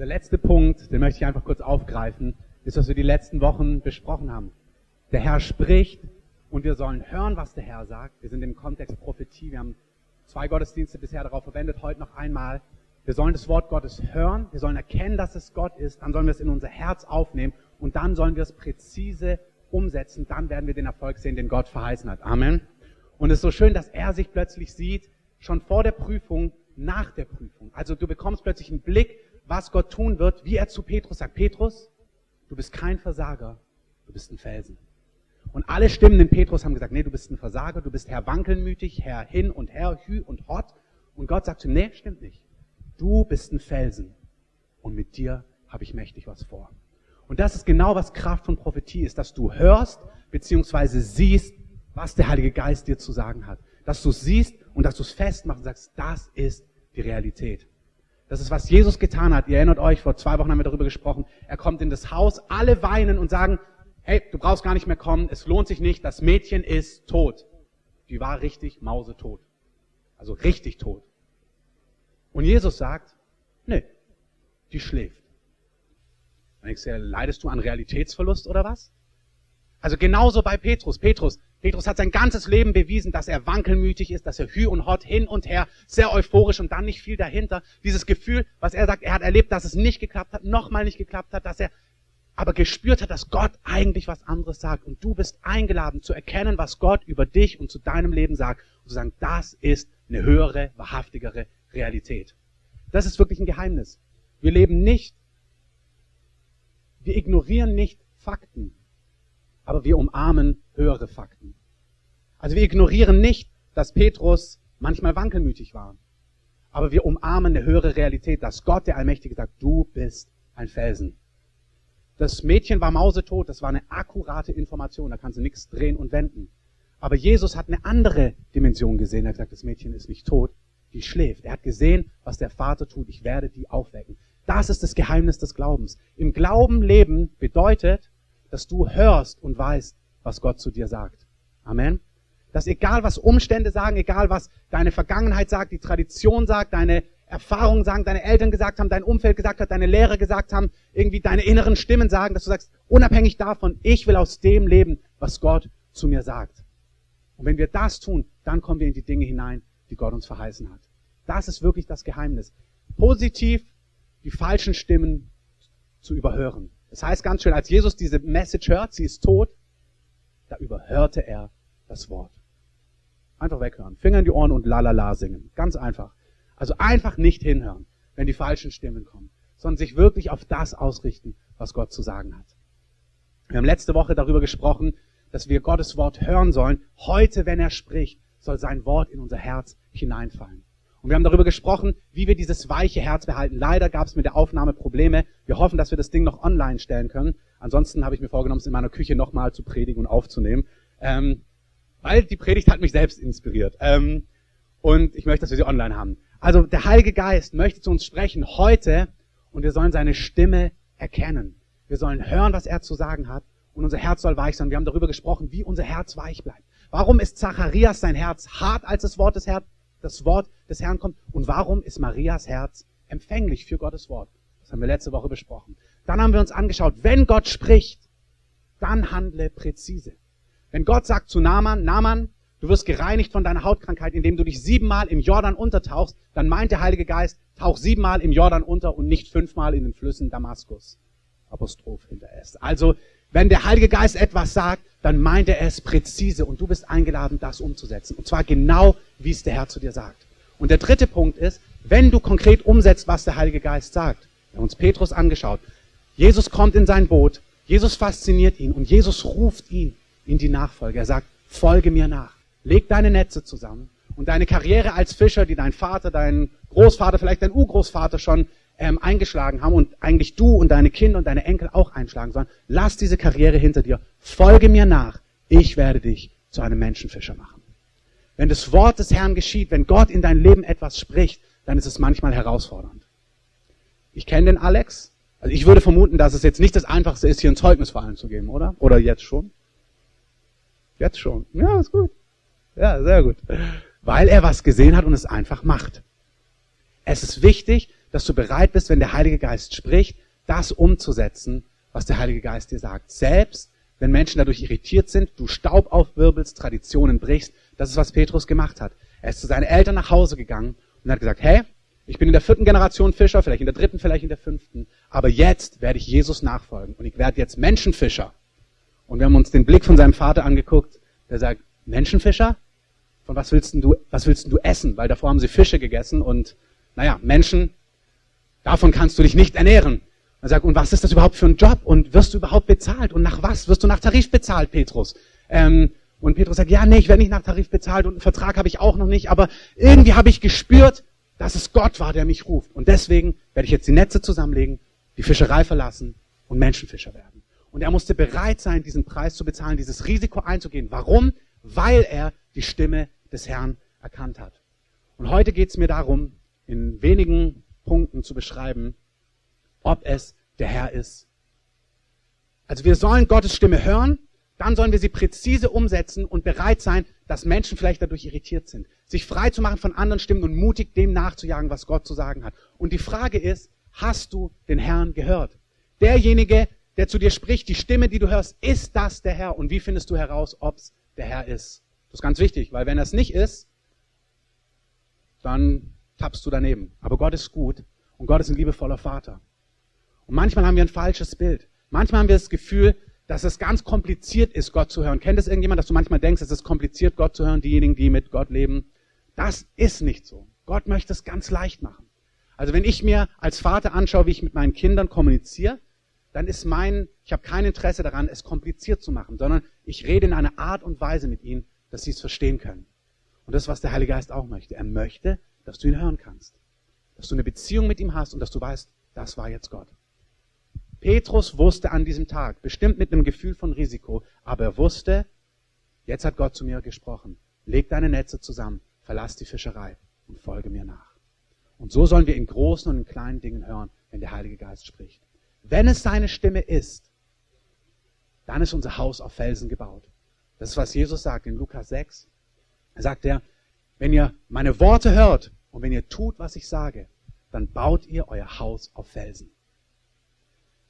Der letzte Punkt, den möchte ich einfach kurz aufgreifen, ist, was wir die letzten Wochen besprochen haben. Der Herr spricht und wir sollen hören, was der Herr sagt. Wir sind im Kontext Prophetie. Wir haben zwei Gottesdienste bisher darauf verwendet, heute noch einmal. Wir sollen das Wort Gottes hören, wir sollen erkennen, dass es Gott ist, dann sollen wir es in unser Herz aufnehmen und dann sollen wir es präzise umsetzen, dann werden wir den Erfolg sehen, den Gott verheißen hat. Amen. Und es ist so schön, dass er sich plötzlich sieht, schon vor der Prüfung, nach der Prüfung. Also du bekommst plötzlich einen Blick, was Gott tun wird, wie er zu Petrus sagt, Petrus, du bist kein Versager, du bist ein Felsen. Und alle Stimmen in Petrus haben gesagt, nee, du bist ein Versager, du bist Herr wankelmütig, Herr hin und her, hü und hot. Und Gott sagt zu ihm, nee, stimmt nicht. Du bist ein Felsen. Und mit dir habe ich mächtig was vor. Und das ist genau, was Kraft von Prophetie ist, dass du hörst, beziehungsweise siehst, was der Heilige Geist dir zu sagen hat. Dass du siehst und dass du es festmachst und sagst, das ist die Realität. Das ist, was Jesus getan hat. Ihr erinnert euch, vor zwei Wochen haben wir darüber gesprochen. Er kommt in das Haus, alle weinen und sagen, hey, du brauchst gar nicht mehr kommen, es lohnt sich nicht, das Mädchen ist tot. Die war richtig mausetot. Also richtig tot. Und Jesus sagt, nee, die schläft. Dann denkst du, leidest du an Realitätsverlust oder was? Also genauso bei Petrus. Petrus, Petrus hat sein ganzes Leben bewiesen, dass er wankelmütig ist, dass er hü und hot hin und her, sehr euphorisch und dann nicht viel dahinter. Dieses Gefühl, was er sagt, er hat erlebt, dass es nicht geklappt hat, nochmal nicht geklappt hat, dass er aber gespürt hat, dass Gott eigentlich was anderes sagt. Und du bist eingeladen zu erkennen, was Gott über dich und zu deinem Leben sagt. Und zu sagen, das ist eine höhere, wahrhaftigere Realität. Das ist wirklich ein Geheimnis. Wir leben nicht, wir ignorieren nicht Fakten aber wir umarmen höhere Fakten. Also wir ignorieren nicht, dass Petrus manchmal wankelmütig war, aber wir umarmen eine höhere Realität, dass Gott, der Allmächtige, sagt, du bist ein Felsen. Das Mädchen war mausetot, das war eine akkurate Information, da kannst du nichts drehen und wenden. Aber Jesus hat eine andere Dimension gesehen. Er hat gesagt, das Mädchen ist nicht tot, die schläft. Er hat gesehen, was der Vater tut. Ich werde die aufwecken. Das ist das Geheimnis des Glaubens. Im Glauben leben bedeutet, dass du hörst und weißt, was Gott zu dir sagt. Amen. Dass egal was Umstände sagen, egal was deine Vergangenheit sagt, die Tradition sagt, deine Erfahrungen sagen, deine Eltern gesagt haben, dein Umfeld gesagt hat, deine Lehrer gesagt haben, irgendwie deine inneren Stimmen sagen, dass du sagst, unabhängig davon, ich will aus dem leben, was Gott zu mir sagt. Und wenn wir das tun, dann kommen wir in die Dinge hinein, die Gott uns verheißen hat. Das ist wirklich das Geheimnis. Positiv die falschen Stimmen zu überhören. Das heißt ganz schön, als Jesus diese Message hört, sie ist tot, da überhörte er das Wort. Einfach weghören. Finger in die Ohren und la la la singen. Ganz einfach. Also einfach nicht hinhören, wenn die falschen Stimmen kommen, sondern sich wirklich auf das ausrichten, was Gott zu sagen hat. Wir haben letzte Woche darüber gesprochen, dass wir Gottes Wort hören sollen. Heute, wenn er spricht, soll sein Wort in unser Herz hineinfallen. Und wir haben darüber gesprochen, wie wir dieses weiche Herz behalten. Leider gab es mit der Aufnahme Probleme. Wir hoffen, dass wir das Ding noch online stellen können. Ansonsten habe ich mir vorgenommen, es in meiner Küche nochmal zu predigen und aufzunehmen. Ähm, weil die Predigt hat mich selbst inspiriert. Ähm, und ich möchte, dass wir sie online haben. Also der Heilige Geist möchte zu uns sprechen heute und wir sollen seine Stimme erkennen. Wir sollen hören, was er zu sagen hat und unser Herz soll weich sein. Wir haben darüber gesprochen, wie unser Herz weich bleibt. Warum ist Zacharias sein Herz hart als das Wort des Herrn? Das Wort des Herrn kommt. Und warum ist Marias Herz empfänglich für Gottes Wort? Das haben wir letzte Woche besprochen. Dann haben wir uns angeschaut, wenn Gott spricht, dann handle präzise. Wenn Gott sagt zu Naaman, Naaman, du wirst gereinigt von deiner Hautkrankheit, indem du dich siebenmal im Jordan untertauchst, dann meint der Heilige Geist, tauch siebenmal im Jordan unter und nicht fünfmal in den Flüssen Damaskus. Apostroph hinter S. Also, wenn der Heilige Geist etwas sagt, dann meint er es präzise und du bist eingeladen, das umzusetzen. Und zwar genau, wie es der Herr zu dir sagt. Und der dritte Punkt ist, wenn du konkret umsetzt, was der Heilige Geist sagt. Wir haben uns Petrus angeschaut. Jesus kommt in sein Boot, Jesus fasziniert ihn und Jesus ruft ihn in die Nachfolge. Er sagt, folge mir nach. Leg deine Netze zusammen und deine Karriere als Fischer, die dein Vater, dein Großvater, vielleicht dein Urgroßvater schon ähm, eingeschlagen haben und eigentlich du und deine Kinder und deine Enkel auch einschlagen sollen. Lass diese Karriere hinter dir. Folge mir nach. Ich werde dich zu einem Menschenfischer machen. Wenn das Wort des Herrn geschieht, wenn Gott in dein Leben etwas spricht, dann ist es manchmal herausfordernd. Ich kenne den Alex. Also ich würde vermuten, dass es jetzt nicht das Einfachste ist, hier ein Zeugnis vor allem zu geben, oder? Oder jetzt schon? Jetzt schon. Ja, ist gut. Ja, sehr gut. Weil er was gesehen hat und es einfach macht. Es ist wichtig, dass du bereit bist, wenn der Heilige Geist spricht, das umzusetzen, was der Heilige Geist dir sagt. Selbst wenn Menschen dadurch irritiert sind, du Staub aufwirbelst, Traditionen brichst. Das ist, was Petrus gemacht hat. Er ist zu seinen Eltern nach Hause gegangen und hat gesagt, hey, ich bin in der vierten Generation Fischer, vielleicht in der dritten, vielleicht in der fünften, aber jetzt werde ich Jesus nachfolgen und ich werde jetzt Menschenfischer. Und wir haben uns den Blick von seinem Vater angeguckt, der sagt, Menschenfischer? Von was willst du, was willst du essen? Weil davor haben sie Fische gegessen und, naja, Menschen, davon kannst du dich nicht ernähren. Er sagt, und was ist das überhaupt für ein Job? Und wirst du überhaupt bezahlt? Und nach was? Wirst du nach Tarif bezahlt, Petrus? Ähm, und Petrus sagt, ja, nee, ich werde nicht nach Tarif bezahlt und einen Vertrag habe ich auch noch nicht, aber irgendwie habe ich gespürt, dass es Gott war, der mich ruft. Und deswegen werde ich jetzt die Netze zusammenlegen, die Fischerei verlassen und Menschenfischer werden. Und er musste bereit sein, diesen Preis zu bezahlen, dieses Risiko einzugehen. Warum? Weil er die Stimme des Herrn erkannt hat. Und heute geht es mir darum, in wenigen Punkten zu beschreiben, ob es der Herr ist. Also wir sollen Gottes Stimme hören, dann sollen wir sie präzise umsetzen und bereit sein, dass Menschen vielleicht dadurch irritiert sind. Sich frei zu machen von anderen Stimmen und mutig dem nachzujagen, was Gott zu sagen hat. Und die Frage ist, hast du den Herrn gehört? Derjenige, der zu dir spricht, die Stimme, die du hörst, ist das der Herr? Und wie findest du heraus, ob es der Herr ist? Das ist ganz wichtig, weil wenn das nicht ist, dann tappst du daneben. Aber Gott ist gut und Gott ist ein liebevoller Vater. Und manchmal haben wir ein falsches Bild. Manchmal haben wir das Gefühl, dass es ganz kompliziert ist, Gott zu hören. Kennt es irgendjemand, dass du manchmal denkst, es ist kompliziert, Gott zu hören, diejenigen, die mit Gott leben? Das ist nicht so. Gott möchte es ganz leicht machen. Also wenn ich mir als Vater anschaue, wie ich mit meinen Kindern kommuniziere, dann ist mein, ich habe kein Interesse daran, es kompliziert zu machen, sondern ich rede in einer Art und Weise mit ihnen, dass sie es verstehen können. Und das, was der Heilige Geist auch möchte. Er möchte, dass du ihn hören kannst. Dass du eine Beziehung mit ihm hast und dass du weißt, das war jetzt Gott. Petrus wusste an diesem Tag, bestimmt mit einem Gefühl von Risiko, aber er wusste, jetzt hat Gott zu mir gesprochen. Leg deine Netze zusammen, verlass die Fischerei und folge mir nach. Und so sollen wir in großen und in kleinen Dingen hören, wenn der Heilige Geist spricht. Wenn es seine Stimme ist, dann ist unser Haus auf Felsen gebaut. Das ist, was Jesus sagt in Lukas 6. Er sagt er, wenn ihr meine Worte hört und wenn ihr tut, was ich sage, dann baut ihr euer Haus auf Felsen.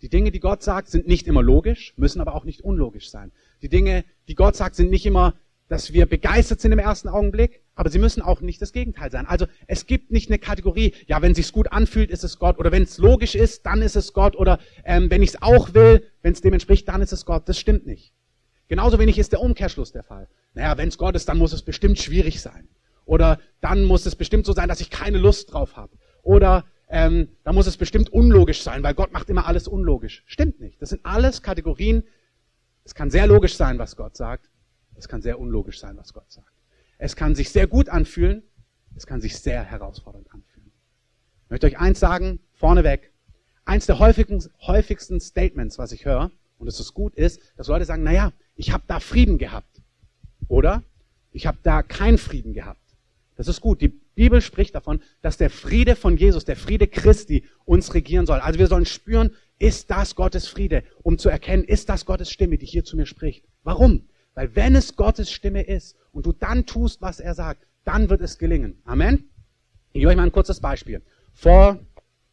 Die Dinge, die Gott sagt, sind nicht immer logisch, müssen aber auch nicht unlogisch sein. Die Dinge, die Gott sagt, sind nicht immer, dass wir begeistert sind im ersten Augenblick, aber sie müssen auch nicht das Gegenteil sein. Also es gibt nicht eine Kategorie, ja, wenn es sich gut anfühlt, ist es Gott, oder wenn es logisch ist, dann ist es Gott, oder ähm, wenn ich es auch will, wenn es dem entspricht, dann ist es Gott. Das stimmt nicht. Genauso wenig ist der Umkehrschluss der Fall. Naja, wenn es Gott ist, dann muss es bestimmt schwierig sein. Oder dann muss es bestimmt so sein, dass ich keine Lust drauf habe. Oder ähm, da muss es bestimmt unlogisch sein, weil Gott macht immer alles unlogisch. Stimmt nicht. Das sind alles Kategorien. Es kann sehr logisch sein, was Gott sagt. Es kann sehr unlogisch sein, was Gott sagt. Es kann sich sehr gut anfühlen. Es kann sich sehr herausfordernd anfühlen. Ich möchte euch eins sagen, vorneweg. Eins der häufigsten, Statements, was ich höre, und es ist gut, ist, dass Leute sagen, na ja, ich habe da Frieden gehabt. Oder ich habe da keinen Frieden gehabt. Das ist gut. Die Bibel spricht davon, dass der Friede von Jesus, der Friede Christi uns regieren soll. Also wir sollen spüren, ist das Gottes Friede, um zu erkennen, ist das Gottes Stimme, die hier zu mir spricht. Warum? Weil wenn es Gottes Stimme ist und du dann tust, was er sagt, dann wird es gelingen. Amen. Ich gebe euch mal ein kurzes Beispiel. Vor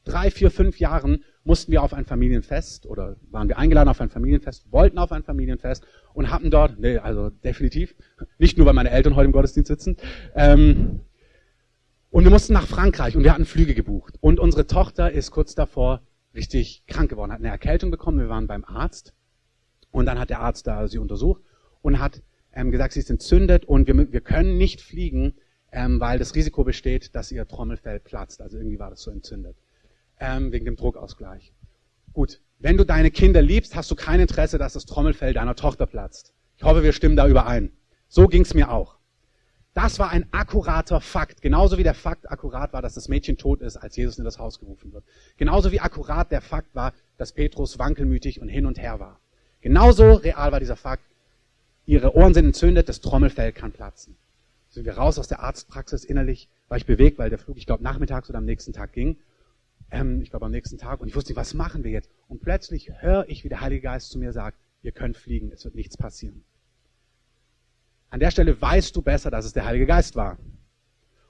drei, vier, fünf Jahren mussten wir auf ein Familienfest oder waren wir eingeladen auf ein Familienfest, wollten auf ein Familienfest und hatten dort, nee, also definitiv, nicht nur, weil meine Eltern heute im Gottesdienst sitzen, ähm, und wir mussten nach Frankreich und wir hatten Flüge gebucht. Und unsere Tochter ist kurz davor richtig krank geworden, hat eine Erkältung bekommen. Wir waren beim Arzt und dann hat der Arzt da sie untersucht und hat ähm, gesagt, sie ist entzündet und wir, wir können nicht fliegen, ähm, weil das Risiko besteht, dass ihr Trommelfell platzt. Also irgendwie war das so entzündet. Ähm, wegen dem Druckausgleich. Gut, wenn du deine Kinder liebst, hast du kein Interesse, dass das Trommelfell deiner Tochter platzt. Ich hoffe, wir stimmen da überein. So ging's mir auch. Das war ein akkurater Fakt. Genauso wie der Fakt akkurat war, dass das Mädchen tot ist, als Jesus in das Haus gerufen wird. Genauso wie akkurat der Fakt war, dass Petrus wankelmütig und hin und her war. Genauso real war dieser Fakt. Ihre Ohren sind entzündet, das Trommelfell kann platzen. Sind wir raus aus der Arztpraxis innerlich, war ich bewegt, weil der Flug, ich glaube, nachmittags oder am nächsten Tag ging ähm, ich glaube am nächsten Tag, und ich wusste nicht, was machen wir jetzt? Und plötzlich höre ich, wie der Heilige Geist zu mir sagt, ihr könnt fliegen, es wird nichts passieren. An der Stelle weißt du besser, dass es der Heilige Geist war.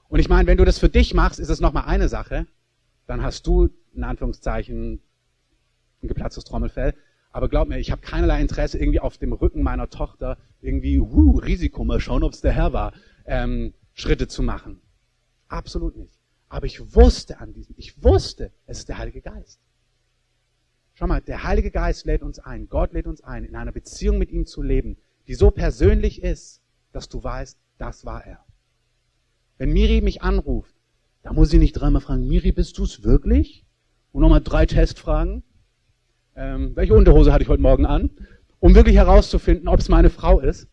Und ich meine, wenn du das für dich machst, ist es nochmal eine Sache. dann hast du, in Anführungszeichen, ein geplatztes Trommelfell. Aber glaub mir, ich habe keinerlei Interesse, irgendwie auf dem Rücken meiner Tochter irgendwie, uh, Risiko, mal schauen, ob es der Herr war, ähm, Schritte zu machen. Absolut nicht. Aber ich wusste an diesem, ich wusste, es ist der Heilige Geist. Schau mal, der Heilige Geist lädt uns ein, Gott lädt uns ein, in einer Beziehung mit ihm zu leben, die so persönlich ist, dass du weißt, das war er. Wenn Miri mich anruft, da muss ich nicht dreimal fragen, Miri, bist du es wirklich? Und nochmal drei Testfragen. Ähm, welche Unterhose hatte ich heute Morgen an? Um wirklich herauszufinden, ob es meine Frau ist.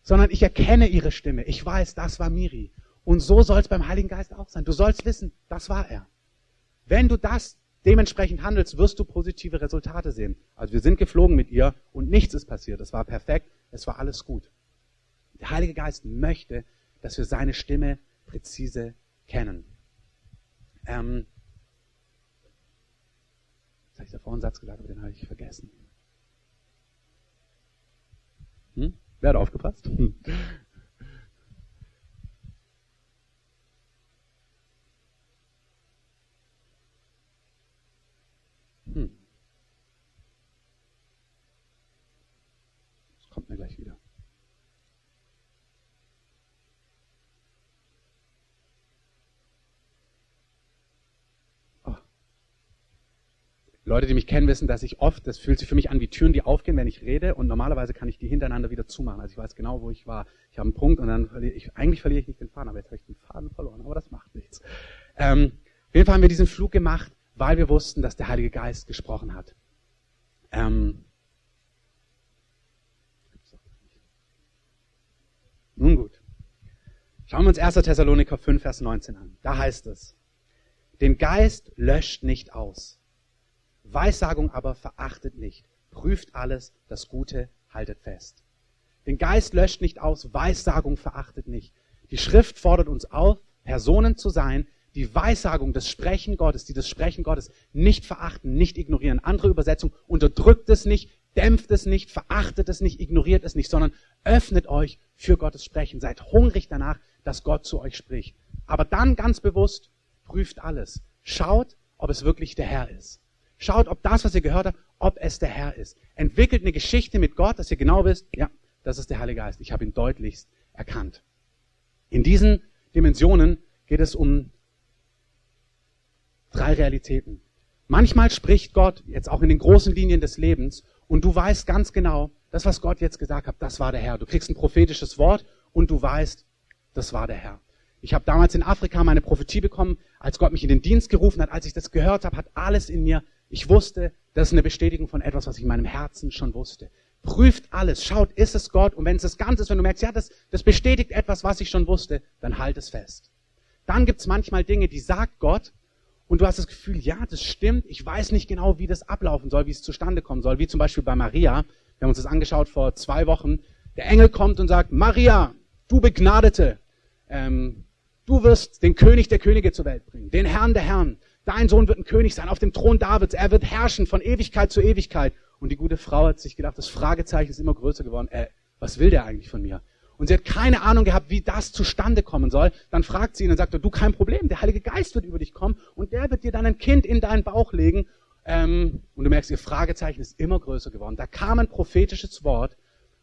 Sondern ich erkenne ihre Stimme. Ich weiß, das war Miri. Und so soll es beim Heiligen Geist auch sein. Du sollst wissen, das war er. Wenn du das dementsprechend handelst, wirst du positive Resultate sehen. Also wir sind geflogen mit ihr und nichts ist passiert. Es war perfekt, es war alles gut. Der Heilige Geist möchte, dass wir seine Stimme präzise kennen. Ähm, jetzt habe ich davor einen Satz gesagt, aber den habe ich vergessen. Hm? Wer hat aufgepasst? Hm. Hm. Das kommt mir gleich wieder. Leute, die mich kennen, wissen, dass ich oft, das fühlt sich für mich an wie Türen, die aufgehen, wenn ich rede und normalerweise kann ich die hintereinander wieder zumachen. Also ich weiß genau, wo ich war. Ich habe einen Punkt und dann verliere ich, eigentlich verliere ich nicht den Faden, aber jetzt habe ich den Faden verloren, aber das macht nichts. Ähm, auf jeden Fall haben wir diesen Flug gemacht, weil wir wussten, dass der Heilige Geist gesprochen hat. Ähm, nun gut. Schauen wir uns 1. Thessaloniker 5, Vers 19 an. Da heißt es, den Geist löscht nicht aus Weissagung aber verachtet nicht. Prüft alles, das Gute haltet fest. Den Geist löscht nicht aus, Weissagung verachtet nicht. Die Schrift fordert uns auf, Personen zu sein, die Weissagung, das Sprechen Gottes, die das Sprechen Gottes nicht verachten, nicht ignorieren. Andere Übersetzung, unterdrückt es nicht, dämpft es nicht, verachtet es nicht, ignoriert es nicht, sondern öffnet euch für Gottes Sprechen. Seid hungrig danach, dass Gott zu euch spricht. Aber dann ganz bewusst, prüft alles. Schaut, ob es wirklich der Herr ist. Schaut, ob das, was ihr gehört habt, ob es der Herr ist. Entwickelt eine Geschichte mit Gott, dass ihr genau wisst, ja, das ist der Heilige Geist. Ich habe ihn deutlichst erkannt. In diesen Dimensionen geht es um drei Realitäten. Manchmal spricht Gott jetzt auch in den großen Linien des Lebens und du weißt ganz genau, das, was Gott jetzt gesagt hat, das war der Herr. Du kriegst ein prophetisches Wort und du weißt, das war der Herr. Ich habe damals in Afrika meine Prophetie bekommen, als Gott mich in den Dienst gerufen hat. Als ich das gehört habe, hat alles in mir ich wusste, das ist eine Bestätigung von etwas, was ich in meinem Herzen schon wusste. Prüft alles, schaut, ist es Gott? Und wenn es das Ganze ist, wenn du merkst, ja, das, das bestätigt etwas, was ich schon wusste, dann halt es fest. Dann gibt es manchmal Dinge, die sagt Gott, und du hast das Gefühl, ja, das stimmt, ich weiß nicht genau, wie das ablaufen soll, wie es zustande kommen soll, wie zum Beispiel bei Maria. Wir haben uns das angeschaut vor zwei Wochen. Der Engel kommt und sagt, Maria, du Begnadete, ähm, du wirst den König der Könige zur Welt bringen, den Herrn der Herren. Dein Sohn wird ein König sein auf dem Thron Davids. Er wird herrschen von Ewigkeit zu Ewigkeit. Und die gute Frau hat sich gedacht, das Fragezeichen ist immer größer geworden. Äh, was will der eigentlich von mir? Und sie hat keine Ahnung gehabt, wie das zustande kommen soll. Dann fragt sie ihn und sagt, du kein Problem, der Heilige Geist wird über dich kommen und der wird dir dann ein Kind in deinen Bauch legen. Ähm, und du merkst, ihr Fragezeichen ist immer größer geworden. Da kam ein prophetisches Wort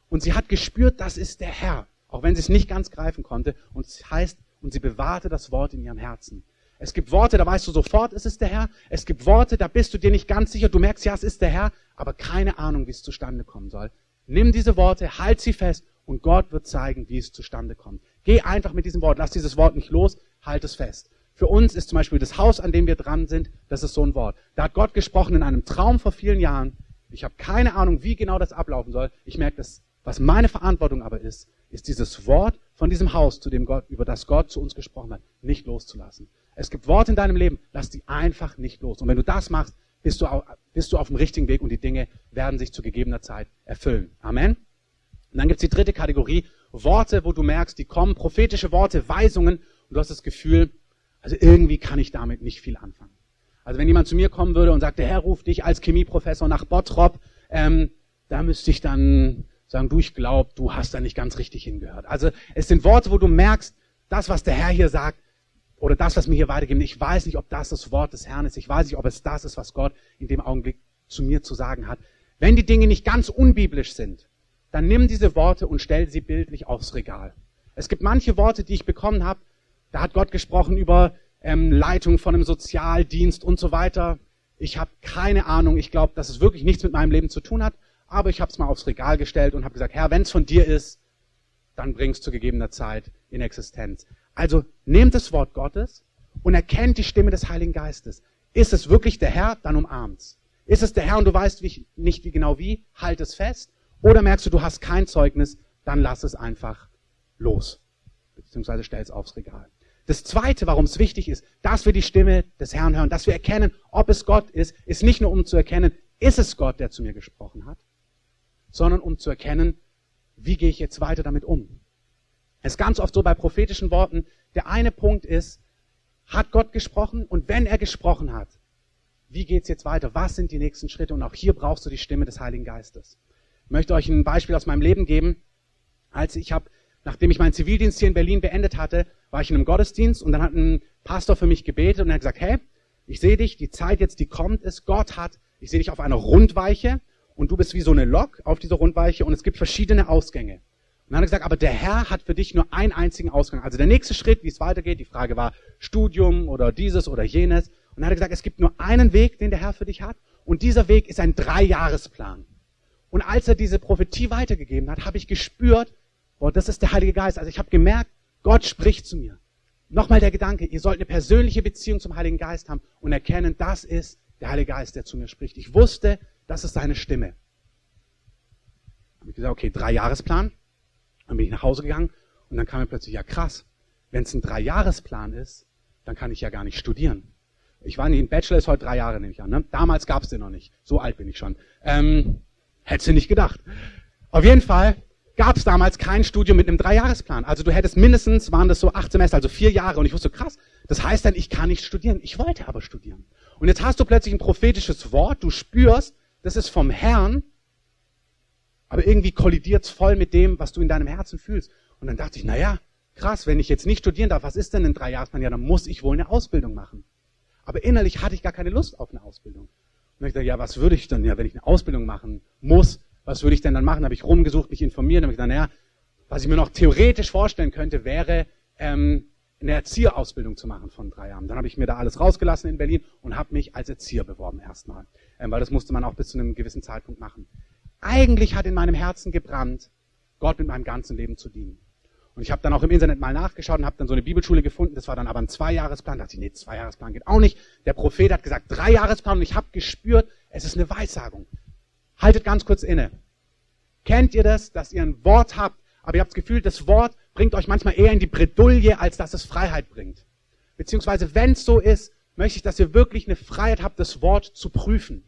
und sie hat gespürt, das ist der Herr, auch wenn sie es nicht ganz greifen konnte. Und es heißt, und sie bewahrte das Wort in ihrem Herzen. Es gibt Worte, da weißt du sofort, es ist der Herr. Es gibt Worte, da bist du dir nicht ganz sicher. Du merkst, ja, es ist der Herr, aber keine Ahnung, wie es zustande kommen soll. Nimm diese Worte, halt sie fest und Gott wird zeigen, wie es zustande kommt. Geh einfach mit diesem Wort, lass dieses Wort nicht los, halt es fest. Für uns ist zum Beispiel das Haus, an dem wir dran sind, das ist so ein Wort. Da hat Gott gesprochen in einem Traum vor vielen Jahren. Ich habe keine Ahnung, wie genau das ablaufen soll. Ich merke, dass, was meine Verantwortung aber ist, ist dieses Wort von diesem Haus, zu dem Gott, über das Gott zu uns gesprochen hat, nicht loszulassen. Es gibt Worte in deinem Leben, lass die einfach nicht los. Und wenn du das machst, bist du, auf, bist du auf dem richtigen Weg und die Dinge werden sich zu gegebener Zeit erfüllen. Amen. Und dann gibt's die dritte Kategorie, Worte, wo du merkst, die kommen, prophetische Worte, Weisungen, und du hast das Gefühl, also irgendwie kann ich damit nicht viel anfangen. Also wenn jemand zu mir kommen würde und sagt, der Herr ruft dich als Chemieprofessor nach Bottrop, ähm, da müsste ich dann sagen, du, ich glaube, du hast da nicht ganz richtig hingehört. Also es sind Worte, wo du merkst, das, was der Herr hier sagt, oder das, was mir hier weitergeben, ich weiß nicht, ob das das Wort des Herrn ist. Ich weiß nicht, ob es das ist, was Gott in dem Augenblick zu mir zu sagen hat. Wenn die Dinge nicht ganz unbiblisch sind, dann nimm diese Worte und stell sie bildlich aufs Regal. Es gibt manche Worte, die ich bekommen habe, da hat Gott gesprochen über ähm, Leitung von einem Sozialdienst und so weiter. Ich habe keine Ahnung. Ich glaube, dass es wirklich nichts mit meinem Leben zu tun hat. Aber ich habe es mal aufs Regal gestellt und habe gesagt, Herr, wenn es von dir ist, dann bring es zu gegebener Zeit in Existenz. Also nehmt das Wort Gottes und erkennt die Stimme des Heiligen Geistes. Ist es wirklich der Herr, dann umarmt's. Ist es der Herr und du weißt wie, nicht wie genau wie, halt es fest. Oder merkst du, du hast kein Zeugnis, dann lass es einfach los. Beziehungsweise stell es aufs Regal. Das zweite, warum es wichtig ist, dass wir die Stimme des Herrn hören, dass wir erkennen, ob es Gott ist, ist nicht nur um zu erkennen, ist es Gott, der zu mir gesprochen hat, sondern um zu erkennen, wie gehe ich jetzt weiter damit um. Es ist ganz oft so bei prophetischen Worten, der eine Punkt ist, hat Gott gesprochen und wenn er gesprochen hat, wie geht's jetzt weiter? Was sind die nächsten Schritte? Und auch hier brauchst du die Stimme des Heiligen Geistes. Ich möchte euch ein Beispiel aus meinem Leben geben. Als ich habe, nachdem ich meinen Zivildienst hier in Berlin beendet hatte, war ich in einem Gottesdienst und dann hat ein Pastor für mich gebetet und er hat gesagt, hey, ich sehe dich, die Zeit jetzt, die kommt, ist, Gott hat, ich sehe dich auf einer Rundweiche und du bist wie so eine Lok auf dieser Rundweiche und es gibt verschiedene Ausgänge. Und dann hat er gesagt, aber der Herr hat für dich nur einen einzigen Ausgang. Also der nächste Schritt, wie es weitergeht, die Frage war Studium oder dieses oder jenes. Und dann hat er gesagt, es gibt nur einen Weg, den der Herr für dich hat. Und dieser Weg ist ein Dreijahresplan. Und als er diese Prophetie weitergegeben hat, habe ich gespürt, boah, das ist der Heilige Geist. Also ich habe gemerkt, Gott spricht zu mir. Nochmal der Gedanke, ihr sollt eine persönliche Beziehung zum Heiligen Geist haben und erkennen, das ist der Heilige Geist, der zu mir spricht. Ich wusste, das ist seine Stimme. Habe ich gesagt, okay, Dreijahresplan. Dann bin ich nach Hause gegangen und dann kam mir plötzlich, ja krass, wenn es ein Dreijahresplan ist, dann kann ich ja gar nicht studieren. Ich war nicht, ein Bachelor ist heute drei Jahre, nehme ich an. Ne? Damals gab es den noch nicht. So alt bin ich schon. Ähm, hättest du nicht gedacht. Auf jeden Fall gab es damals kein Studium mit einem Dreijahresplan. Also du hättest mindestens, waren das so acht Semester, also vier Jahre. Und ich wusste, krass, das heißt dann, ich kann nicht studieren. Ich wollte aber studieren. Und jetzt hast du plötzlich ein prophetisches Wort, du spürst, das ist vom Herrn, aber irgendwie kollidiert es voll mit dem, was du in deinem Herzen fühlst. Und dann dachte ich, na ja, krass, wenn ich jetzt nicht studieren darf, was ist denn ein Dreijahresplan? Ja, dann muss ich wohl eine Ausbildung machen. Aber innerlich hatte ich gar keine Lust auf eine Ausbildung. Und ich dachte, ja, was würde ich dann, ja, wenn ich eine Ausbildung machen muss, was würde ich denn dann machen? Habe ich rumgesucht, mich informiert, habe ich gedacht, naja, was ich mir noch theoretisch vorstellen könnte, wäre ähm, eine Erzieherausbildung zu machen von drei Jahren. Dann habe ich mir da alles rausgelassen in Berlin und habe mich als Erzieher beworben erstmal, ähm, weil das musste man auch bis zu einem gewissen Zeitpunkt machen. Eigentlich hat in meinem Herzen gebrannt, Gott mit meinem ganzen Leben zu dienen. Und ich habe dann auch im Internet mal nachgeschaut und habe dann so eine Bibelschule gefunden. Das war dann aber ein Zweijahresplan. Da dachte ich, nee, Zweijahresplan geht auch nicht. Der Prophet hat gesagt, Dreijahresplan. Und ich habe gespürt, es ist eine Weissagung. Haltet ganz kurz inne. Kennt ihr das, dass ihr ein Wort habt, aber ihr habt das Gefühl, das Wort bringt euch manchmal eher in die Bredouille, als dass es Freiheit bringt. Beziehungsweise, wenn es so ist, möchte ich, dass ihr wirklich eine Freiheit habt, das Wort zu prüfen.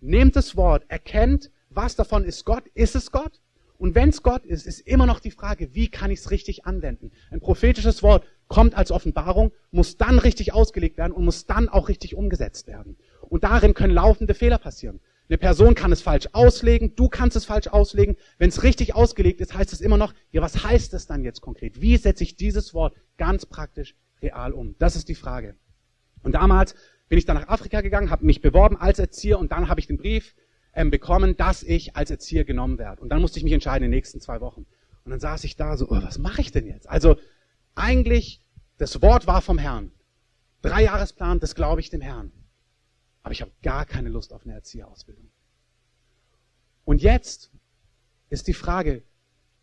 Nehmt das Wort, erkennt, was davon ist Gott, ist es Gott? Und wenn es Gott ist, ist immer noch die Frage, wie kann ich es richtig anwenden? Ein prophetisches Wort kommt als Offenbarung, muss dann richtig ausgelegt werden und muss dann auch richtig umgesetzt werden. Und darin können laufende Fehler passieren. Eine Person kann es falsch auslegen, du kannst es falsch auslegen. Wenn es richtig ausgelegt ist, heißt es immer noch, ja, was heißt es dann jetzt konkret? Wie setze ich dieses Wort ganz praktisch real um? Das ist die Frage. Und damals bin ich dann nach Afrika gegangen, habe mich beworben als Erzieher und dann habe ich den Brief ähm, bekommen, dass ich als Erzieher genommen werde. Und dann musste ich mich entscheiden in den nächsten zwei Wochen. Und dann saß ich da so, oh, was mache ich denn jetzt? Also eigentlich, das Wort war vom Herrn. Drei Jahresplan, das glaube ich dem Herrn. Aber ich habe gar keine Lust auf eine Erzieherausbildung. Und jetzt ist die Frage,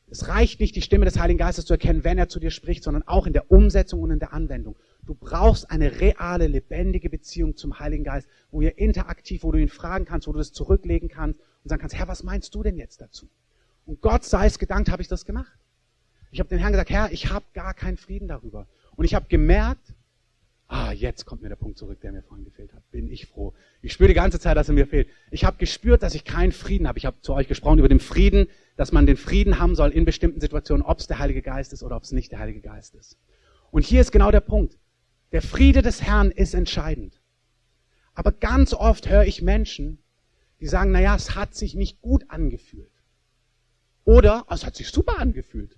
es reicht nicht, die Stimme des Heiligen Geistes zu erkennen, wenn er zu dir spricht, sondern auch in der Umsetzung und in der Anwendung. Du brauchst eine reale, lebendige Beziehung zum Heiligen Geist, wo ihr interaktiv, wo du ihn fragen kannst, wo du das zurücklegen kannst und sagen kannst, Herr, was meinst du denn jetzt dazu? Und Gott sei es gedankt, habe ich das gemacht. Ich habe den Herrn gesagt, Herr, ich habe gar keinen Frieden darüber. Und ich habe gemerkt, ah, jetzt kommt mir der Punkt zurück, der mir vorhin gefehlt hat. Bin ich froh. Ich spüre die ganze Zeit, dass er mir fehlt. Ich habe gespürt, dass ich keinen Frieden habe. Ich habe zu euch gesprochen über den Frieden, dass man den Frieden haben soll in bestimmten Situationen, ob es der Heilige Geist ist oder ob es nicht der Heilige Geist ist. Und hier ist genau der Punkt. Der Friede des Herrn ist entscheidend. Aber ganz oft höre ich Menschen, die sagen, naja, es hat sich nicht gut angefühlt. Oder es hat sich super angefühlt.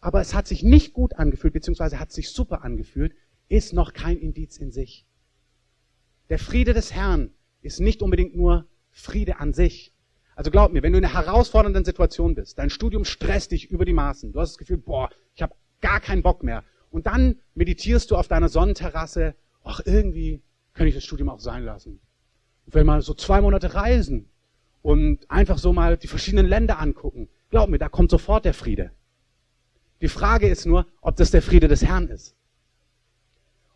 aber es hat sich nicht gut angefühlt, beziehungsweise hat sich super angefühlt, ist noch kein Indiz in sich. Der Friede des Herrn ist nicht unbedingt nur Friede an sich. Also glaub mir, wenn du in einer herausfordernden Situation bist, dein Studium stresst dich über die Maßen, du hast das Gefühl, boah, ich habe gar keinen Bock mehr. Und dann meditierst du auf deiner Sonnenterrasse, ach irgendwie könnte ich das Studium auch sein lassen. Und wenn mal so zwei Monate reisen und einfach so mal die verschiedenen Länder angucken, glaub mir, da kommt sofort der Friede. Die Frage ist nur, ob das der Friede des Herrn ist.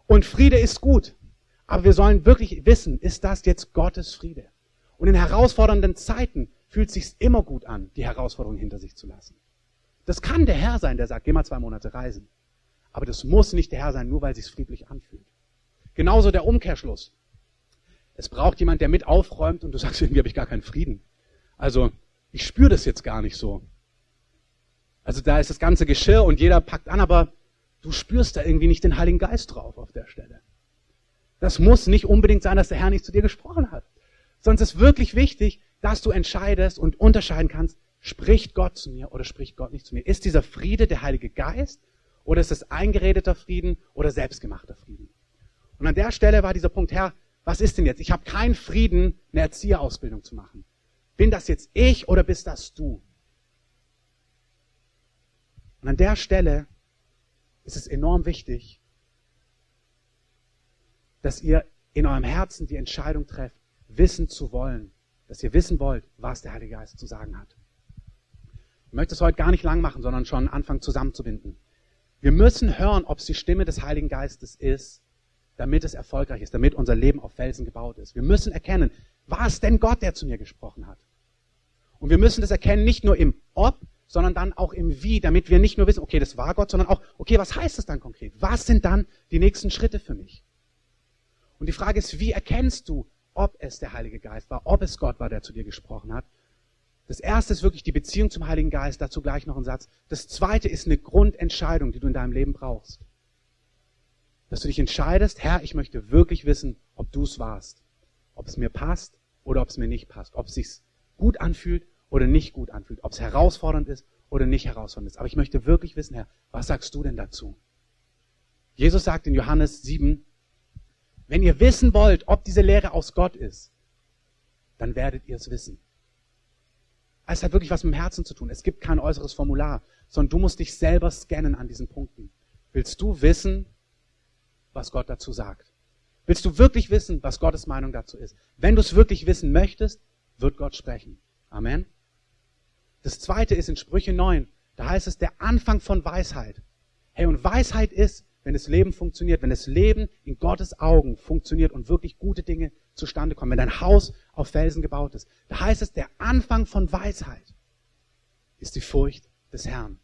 Und Friede ist gut. Aber wir sollen wirklich wissen, ist das jetzt Gottes Friede? Und in herausfordernden Zeiten fühlt es sich immer gut an, die Herausforderung hinter sich zu lassen. Das kann der Herr sein, der sagt, geh mal zwei Monate reisen. Aber das muss nicht der Herr sein, nur weil es sich friedlich anfühlt. Genauso der Umkehrschluss. Es braucht jemand, der mit aufräumt und du sagst, irgendwie habe ich gar keinen Frieden. Also, ich spüre das jetzt gar nicht so. Also da ist das ganze Geschirr und jeder packt an, aber du spürst da irgendwie nicht den Heiligen Geist drauf auf der Stelle. Das muss nicht unbedingt sein, dass der Herr nicht zu dir gesprochen hat. Sonst ist wirklich wichtig, dass du entscheidest und unterscheiden kannst, spricht Gott zu mir oder spricht Gott nicht zu mir. Ist dieser Friede der Heilige Geist oder ist es eingeredeter Frieden oder selbstgemachter Frieden? Und an der Stelle war dieser Punkt, Herr, was ist denn jetzt? Ich habe keinen Frieden, eine Erzieherausbildung zu machen. Bin das jetzt ich oder bist das du? Und an der Stelle ist es enorm wichtig, dass ihr in eurem Herzen die Entscheidung trefft, wissen zu wollen, dass ihr wissen wollt, was der Heilige Geist zu sagen hat. Ich möchte es heute gar nicht lang machen, sondern schon anfangen zusammenzubinden. Wir müssen hören, ob es die Stimme des Heiligen Geistes ist, damit es erfolgreich ist, damit unser Leben auf Felsen gebaut ist. Wir müssen erkennen, war es denn Gott, der zu mir gesprochen hat? Und wir müssen das erkennen, nicht nur im Ob, sondern dann auch im Wie, damit wir nicht nur wissen, okay, das war Gott, sondern auch, okay, was heißt das dann konkret? Was sind dann die nächsten Schritte für mich? Und die Frage ist, wie erkennst du, ob es der Heilige Geist war, ob es Gott war, der zu dir gesprochen hat? Das erste ist wirklich die Beziehung zum Heiligen Geist, dazu gleich noch ein Satz. Das zweite ist eine Grundentscheidung, die du in deinem Leben brauchst. Dass du dich entscheidest, Herr, ich möchte wirklich wissen, ob du es warst. Ob es mir passt oder ob es mir nicht passt. Ob es sich gut anfühlt oder nicht gut anfühlt, ob es herausfordernd ist oder nicht herausfordernd ist. Aber ich möchte wirklich wissen, Herr, was sagst du denn dazu? Jesus sagt in Johannes 7, wenn ihr wissen wollt, ob diese Lehre aus Gott ist, dann werdet ihr es wissen. Es hat wirklich was mit dem Herzen zu tun. Es gibt kein äußeres Formular, sondern du musst dich selber scannen an diesen Punkten. Willst du wissen, was Gott dazu sagt? Willst du wirklich wissen, was Gottes Meinung dazu ist? Wenn du es wirklich wissen möchtest, wird Gott sprechen. Amen. Das zweite ist in Sprüche 9. Da heißt es der Anfang von Weisheit. Hey, und Weisheit ist, wenn das Leben funktioniert, wenn das Leben in Gottes Augen funktioniert und wirklich gute Dinge zustande kommen, wenn dein Haus auf Felsen gebaut ist, da heißt es, der Anfang von Weisheit ist die Furcht des Herrn.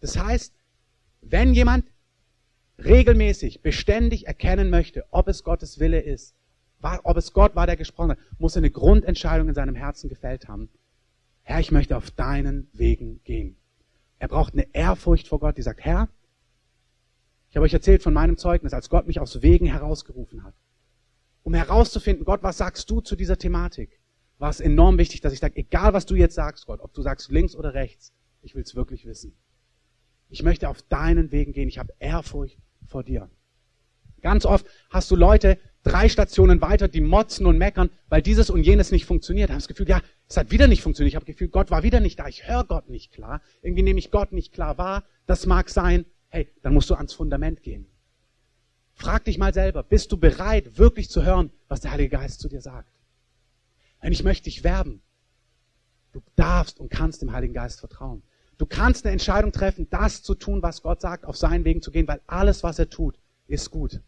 Das heißt, wenn jemand regelmäßig, beständig erkennen möchte, ob es Gottes Wille ist, ob es Gott war, der gesprochen hat, muss er eine Grundentscheidung in seinem Herzen gefällt haben. Herr, ich möchte auf deinen Wegen gehen. Er braucht eine Ehrfurcht vor Gott, die sagt, Herr, ich habe euch erzählt von meinem Zeugnis, als Gott mich aus Wegen herausgerufen hat. Um herauszufinden, Gott, was sagst du zu dieser Thematik? War es enorm wichtig, dass ich sage, egal was du jetzt sagst, Gott, ob du sagst links oder rechts, ich will es wirklich wissen. Ich möchte auf deinen Wegen gehen. Ich habe Ehrfurcht vor dir. Ganz oft hast du Leute drei Stationen weiter, die motzen und meckern, weil dieses und jenes nicht funktioniert. Haben das Gefühl, ja, es hat wieder nicht funktioniert. Ich habe das Gefühl, Gott war wieder nicht da. Ich höre Gott nicht klar. Irgendwie nehme ich Gott nicht klar wahr. Das mag sein. Hey, dann musst du ans Fundament gehen. Frag dich mal selber, bist du bereit, wirklich zu hören, was der Heilige Geist zu dir sagt? Wenn ich möchte dich werben. Du darfst und kannst dem Heiligen Geist vertrauen. Du kannst eine Entscheidung treffen, das zu tun, was Gott sagt, auf seinen Wegen zu gehen, weil alles, was er tut, ist gut.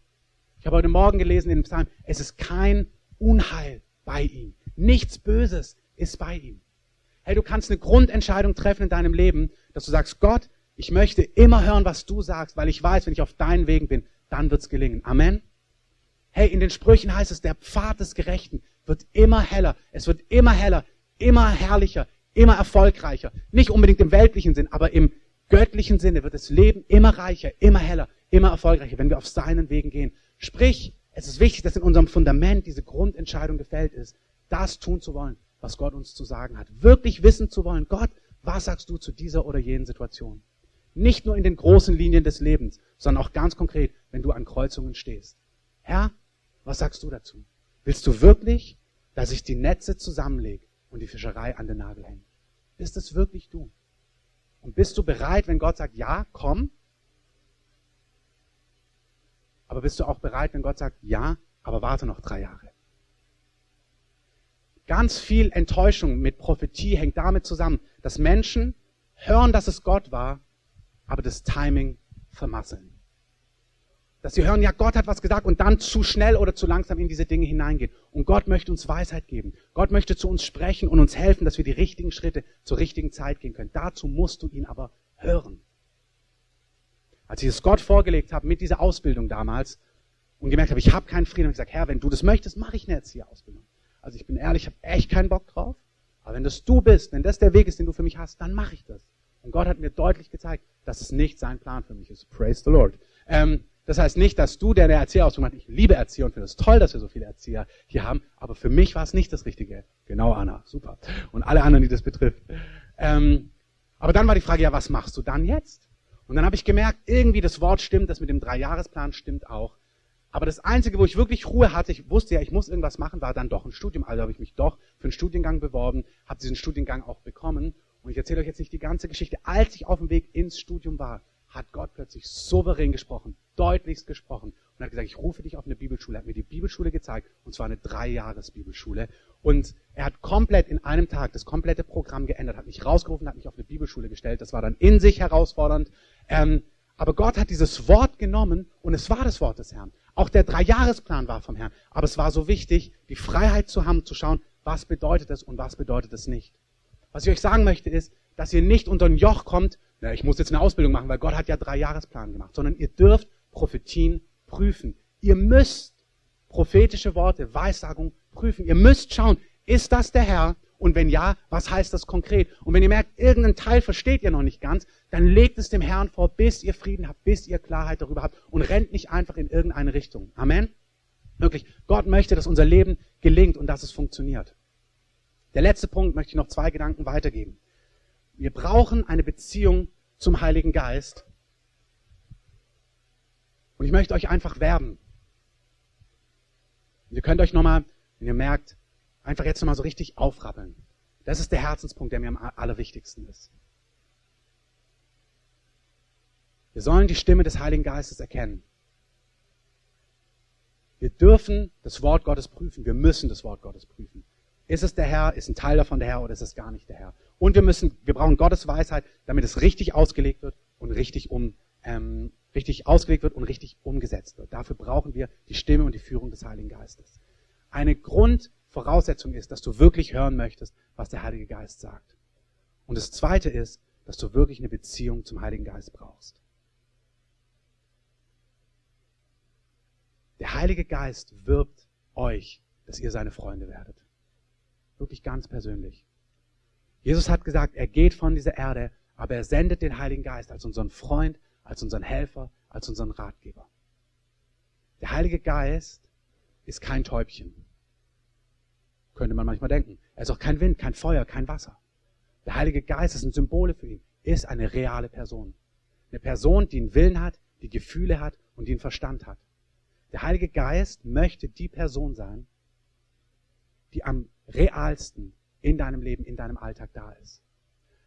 Ich habe heute Morgen gelesen in dem Psalm, es ist kein Unheil bei ihm. Nichts Böses ist bei ihm. Hey, du kannst eine Grundentscheidung treffen in deinem Leben, dass du sagst, Gott, ich möchte immer hören, was du sagst, weil ich weiß, wenn ich auf deinen Wegen bin, dann wird's gelingen. Amen. Hey, in den Sprüchen heißt es, der Pfad des Gerechten wird immer heller. Es wird immer heller, immer herrlicher, immer erfolgreicher. Nicht unbedingt im weltlichen Sinn, aber im göttlichen Sinne wird das Leben immer reicher, immer heller, immer erfolgreicher, wenn wir auf seinen Wegen gehen. Sprich, es ist wichtig, dass in unserem Fundament diese Grundentscheidung gefällt ist, das tun zu wollen, was Gott uns zu sagen hat. Wirklich wissen zu wollen, Gott, was sagst du zu dieser oder jenen Situation? Nicht nur in den großen Linien des Lebens, sondern auch ganz konkret, wenn du an Kreuzungen stehst. Herr, was sagst du dazu? Willst du wirklich, dass ich die Netze zusammenlege und die Fischerei an den Nagel hänge? Bist es wirklich du? Und bist du bereit, wenn Gott sagt, ja, komm? Aber bist du auch bereit, wenn Gott sagt, ja, aber warte noch drei Jahre? Ganz viel Enttäuschung mit Prophetie hängt damit zusammen, dass Menschen hören, dass es Gott war, aber das Timing vermasseln. Dass sie hören, ja, Gott hat was gesagt und dann zu schnell oder zu langsam in diese Dinge hineingehen. Und Gott möchte uns Weisheit geben. Gott möchte zu uns sprechen und uns helfen, dass wir die richtigen Schritte zur richtigen Zeit gehen können. Dazu musst du ihn aber hören. Als ich es Gott vorgelegt habe mit dieser Ausbildung damals und gemerkt habe, ich habe keinen Frieden, habe ich gesagt, Herr, wenn du das möchtest, mache ich eine Erzieherausbildung. Also ich bin ehrlich, ich habe echt keinen Bock drauf. Aber wenn das du bist, wenn das der Weg ist, den du für mich hast, dann mache ich das. Und Gott hat mir deutlich gezeigt, dass es nicht sein Plan für mich ist. Praise the Lord. Ähm, das heißt nicht, dass du, der eine Erzieherausbildung hat, ich liebe Erzieher und finde es toll, dass wir so viele Erzieher hier haben, aber für mich war es nicht das Richtige. Genau, Anna, super. Und alle anderen, die das betrifft. Ähm, aber dann war die Frage, ja, was machst du dann jetzt? Und dann habe ich gemerkt, irgendwie das Wort stimmt, das mit dem Dreijahresplan stimmt auch. Aber das Einzige, wo ich wirklich Ruhe hatte, ich wusste ja, ich muss irgendwas machen, war dann doch ein Studium. Also habe ich mich doch für einen Studiengang beworben, habe diesen Studiengang auch bekommen. Und ich erzähle euch jetzt nicht die ganze Geschichte. Als ich auf dem Weg ins Studium war, hat Gott plötzlich souverän gesprochen, deutlichst gesprochen und hat gesagt, ich rufe dich auf eine Bibelschule. Er hat mir die Bibelschule gezeigt und zwar eine Dreijahres-Bibelschule. Und er hat komplett in einem Tag das komplette Programm geändert, hat mich rausgerufen, hat mich auf eine Bibelschule gestellt. Das war dann in sich herausfordernd. Ähm, aber Gott hat dieses Wort genommen und es war das Wort des Herrn. Auch der Dreijahresplan war vom Herrn. Aber es war so wichtig, die Freiheit zu haben, zu schauen, was bedeutet es und was bedeutet es nicht. Was ich euch sagen möchte ist, dass ihr nicht unter ein Joch kommt, na, ich muss jetzt eine Ausbildung machen, weil Gott hat ja Dreijahresplan gemacht, sondern ihr dürft Prophetien prüfen. Ihr müsst prophetische Worte, Weissagung prüfen. Ihr müsst schauen, ist das der Herr? Und wenn ja, was heißt das konkret? Und wenn ihr merkt, irgendeinen Teil versteht ihr noch nicht ganz, dann legt es dem Herrn vor, bis ihr Frieden habt, bis ihr Klarheit darüber habt und rennt nicht einfach in irgendeine Richtung. Amen? Wirklich, Gott möchte, dass unser Leben gelingt und dass es funktioniert. Der letzte Punkt möchte ich noch zwei Gedanken weitergeben. Wir brauchen eine Beziehung zum Heiligen Geist. Und ich möchte euch einfach werben. Ihr könnt euch nochmal, wenn ihr merkt, einfach jetzt nochmal so richtig aufrappeln. Das ist der Herzenspunkt, der mir am allerwichtigsten ist. Wir sollen die Stimme des Heiligen Geistes erkennen. Wir dürfen das Wort Gottes prüfen. Wir müssen das Wort Gottes prüfen. Ist es der Herr? Ist ein Teil davon der Herr oder ist es gar nicht der Herr? Und wir müssen, wir brauchen Gottes Weisheit, damit es richtig ausgelegt wird und richtig um, ähm, richtig ausgelegt wird und richtig umgesetzt wird. Dafür brauchen wir die Stimme und die Führung des Heiligen Geistes. Eine Grund, Voraussetzung ist, dass du wirklich hören möchtest, was der Heilige Geist sagt. Und das Zweite ist, dass du wirklich eine Beziehung zum Heiligen Geist brauchst. Der Heilige Geist wirbt euch, dass ihr seine Freunde werdet. Wirklich ganz persönlich. Jesus hat gesagt, er geht von dieser Erde, aber er sendet den Heiligen Geist als unseren Freund, als unseren Helfer, als unseren Ratgeber. Der Heilige Geist ist kein Täubchen. Könnte man manchmal denken. Er ist auch kein Wind, kein Feuer, kein Wasser. Der Heilige Geist ist ein Symbole für ihn, ist eine reale Person. Eine Person, die einen Willen hat, die Gefühle hat und die einen Verstand hat. Der Heilige Geist möchte die Person sein, die am realsten in deinem Leben, in deinem Alltag da ist.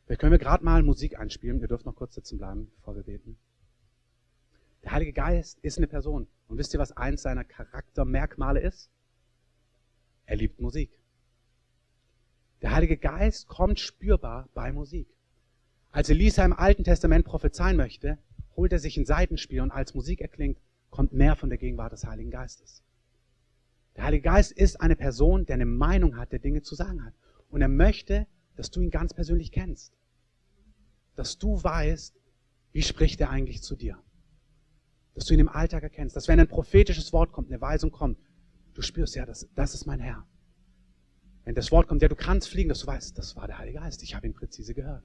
Vielleicht können wir gerade mal Musik einspielen. Ihr dürft noch kurz sitzen bleiben, bevor wir beten. Der Heilige Geist ist eine Person. Und wisst ihr, was eins seiner Charaktermerkmale ist? Er liebt Musik. Der Heilige Geist kommt spürbar bei Musik. Als Elisa im Alten Testament prophezeien möchte, holt er sich ein Seitenspiel und als Musik erklingt, kommt mehr von der Gegenwart des Heiligen Geistes. Der Heilige Geist ist eine Person, der eine Meinung hat, der Dinge zu sagen hat. Und er möchte, dass du ihn ganz persönlich kennst. Dass du weißt, wie spricht er eigentlich zu dir. Dass du ihn im Alltag erkennst. Dass wenn ein prophetisches Wort kommt, eine Weisung kommt, du spürst, ja, das, das ist mein Herr. Wenn das Wort kommt, ja, du kannst fliegen, dass du weißt, das war der Heilige Geist, ich habe ihn präzise gehört.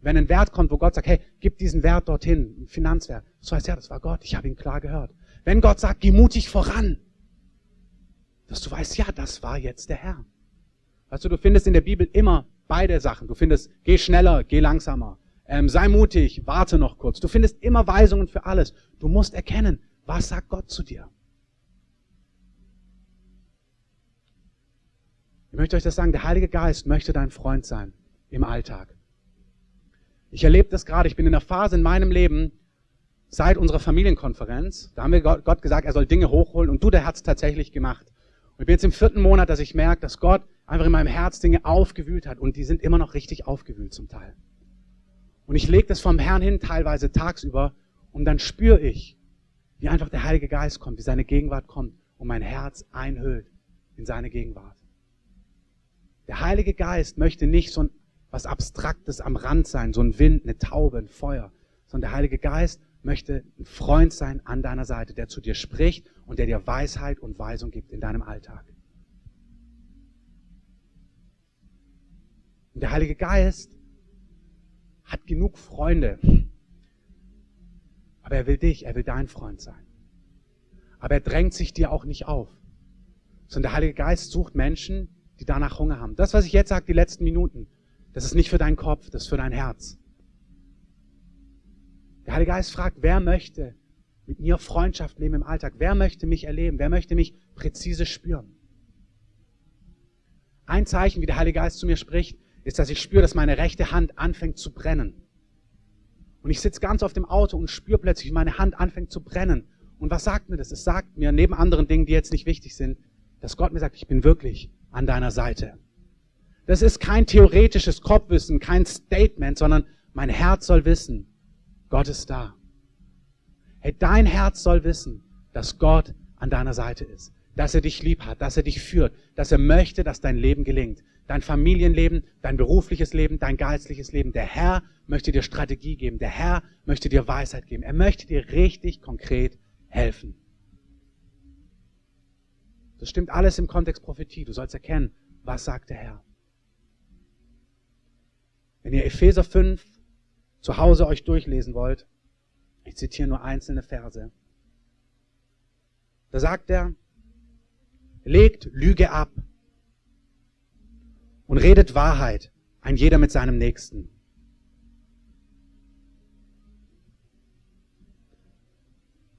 Wenn ein Wert kommt, wo Gott sagt, hey, gib diesen Wert dorthin, einen Finanzwert, das heißt, ja, das war Gott, ich habe ihn klar gehört. Wenn Gott sagt, geh mutig voran, dass du weißt, ja, das war jetzt der Herr. Du, du findest in der Bibel immer beide Sachen. Du findest, geh schneller, geh langsamer. ähm, sei mutig, warte noch kurz. Du findest immer Weisungen für alles. Du musst erkennen, was sagt Gott zu dir. Ich möchte euch das sagen, der Heilige Geist möchte dein Freund sein im Alltag. Ich erlebe das gerade, ich bin in einer Phase in meinem Leben, seit unserer Familienkonferenz, da haben wir Gott gesagt, er soll Dinge hochholen und du, der hat es tatsächlich gemacht. Ich bin jetzt im vierten Monat, dass ich merke, dass Gott einfach in meinem Herz Dinge aufgewühlt hat und die sind immer noch richtig aufgewühlt zum Teil. Und ich lege das vom Herrn hin, teilweise tagsüber, und dann spüre ich, wie einfach der Heilige Geist kommt, wie seine Gegenwart kommt und mein Herz einhüllt in seine Gegenwart. Der Heilige Geist möchte nicht so ein was Abstraktes am Rand sein, so ein Wind, eine Taube, ein Feuer, sondern der Heilige Geist möchte ein Freund sein an deiner Seite, der zu dir spricht und der dir Weisheit und Weisung gibt in deinem Alltag. Und der Heilige Geist hat genug Freunde. Aber er will dich, er will dein Freund sein. Aber er drängt sich dir auch nicht auf. Sondern der Heilige Geist sucht Menschen, die danach Hunger haben. Das, was ich jetzt sage, die letzten Minuten, das ist nicht für deinen Kopf, das ist für dein Herz. Der Heilige Geist fragt, wer möchte mit mir Freundschaft leben im Alltag? Wer möchte mich erleben? Wer möchte mich präzise spüren? Ein Zeichen, wie der Heilige Geist zu mir spricht, ist, dass ich spüre, dass meine rechte Hand anfängt zu brennen. Und ich sitze ganz auf dem Auto und spüre plötzlich, wie meine Hand anfängt zu brennen. Und was sagt mir das? Es sagt mir, neben anderen Dingen, die jetzt nicht wichtig sind, dass Gott mir sagt, ich bin wirklich an deiner Seite. Das ist kein theoretisches Kopfwissen, kein Statement, sondern mein Herz soll wissen, Gott ist da. Hey, dein Herz soll wissen, dass Gott an deiner Seite ist, dass er dich lieb hat, dass er dich führt, dass er möchte, dass dein Leben gelingt. Dein Familienleben, dein berufliches Leben, dein geistliches Leben. Der Herr möchte dir Strategie geben. Der Herr möchte dir Weisheit geben. Er möchte dir richtig konkret helfen. Das stimmt alles im Kontext Prophetie. Du sollst erkennen, was sagt der Herr. Wenn ihr Epheser 5 zu Hause euch durchlesen wollt, ich zitiere nur einzelne Verse. Da sagt er, legt Lüge ab und redet Wahrheit, ein jeder mit seinem Nächsten.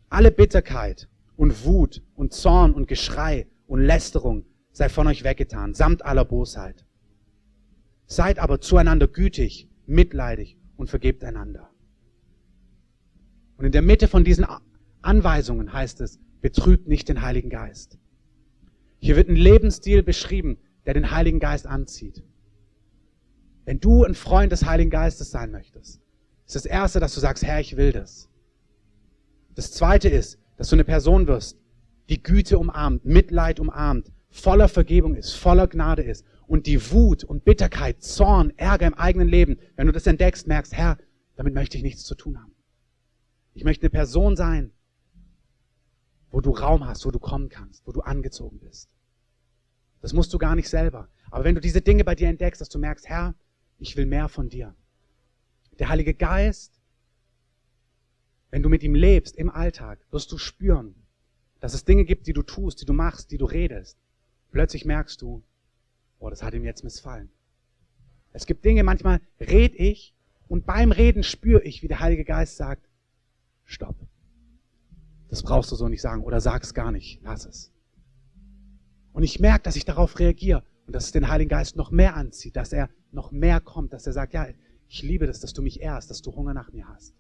Alle Bitterkeit und Wut und Zorn und Geschrei und Lästerung sei von euch weggetan, samt aller Bosheit. Seid aber zueinander gütig, mitleidig und vergebt einander. Und in der Mitte von diesen Anweisungen heißt es, betrübt nicht den Heiligen Geist. Hier wird ein Lebensstil beschrieben, der den Heiligen Geist anzieht. Wenn du ein Freund des Heiligen Geistes sein möchtest, ist das Erste, dass du sagst, Herr, ich will das. Das Zweite ist, dass du eine Person wirst, die Güte umarmt, Mitleid umarmt, voller Vergebung ist, voller Gnade ist und die Wut und Bitterkeit, Zorn, Ärger im eigenen Leben, wenn du das entdeckst, merkst, Herr, damit möchte ich nichts zu tun haben. Ich möchte eine Person sein, wo du Raum hast, wo du kommen kannst, wo du angezogen bist. Das musst du gar nicht selber. Aber wenn du diese Dinge bei dir entdeckst, dass du merkst, Herr, ich will mehr von dir. Der Heilige Geist, wenn du mit ihm lebst im Alltag, wirst du spüren, dass es Dinge gibt, die du tust, die du machst, die du redest. Plötzlich merkst du, oh, das hat ihm jetzt missfallen. Es gibt Dinge, manchmal red ich und beim Reden spüre ich, wie der Heilige Geist sagt, stopp. Das brauchst du so nicht sagen oder sag es gar nicht, lass es. Und ich merke, dass ich darauf reagiere und dass es den Heiligen Geist noch mehr anzieht, dass er noch mehr kommt, dass er sagt, ja, ich liebe das, dass du mich ehrst, dass du Hunger nach mir hast.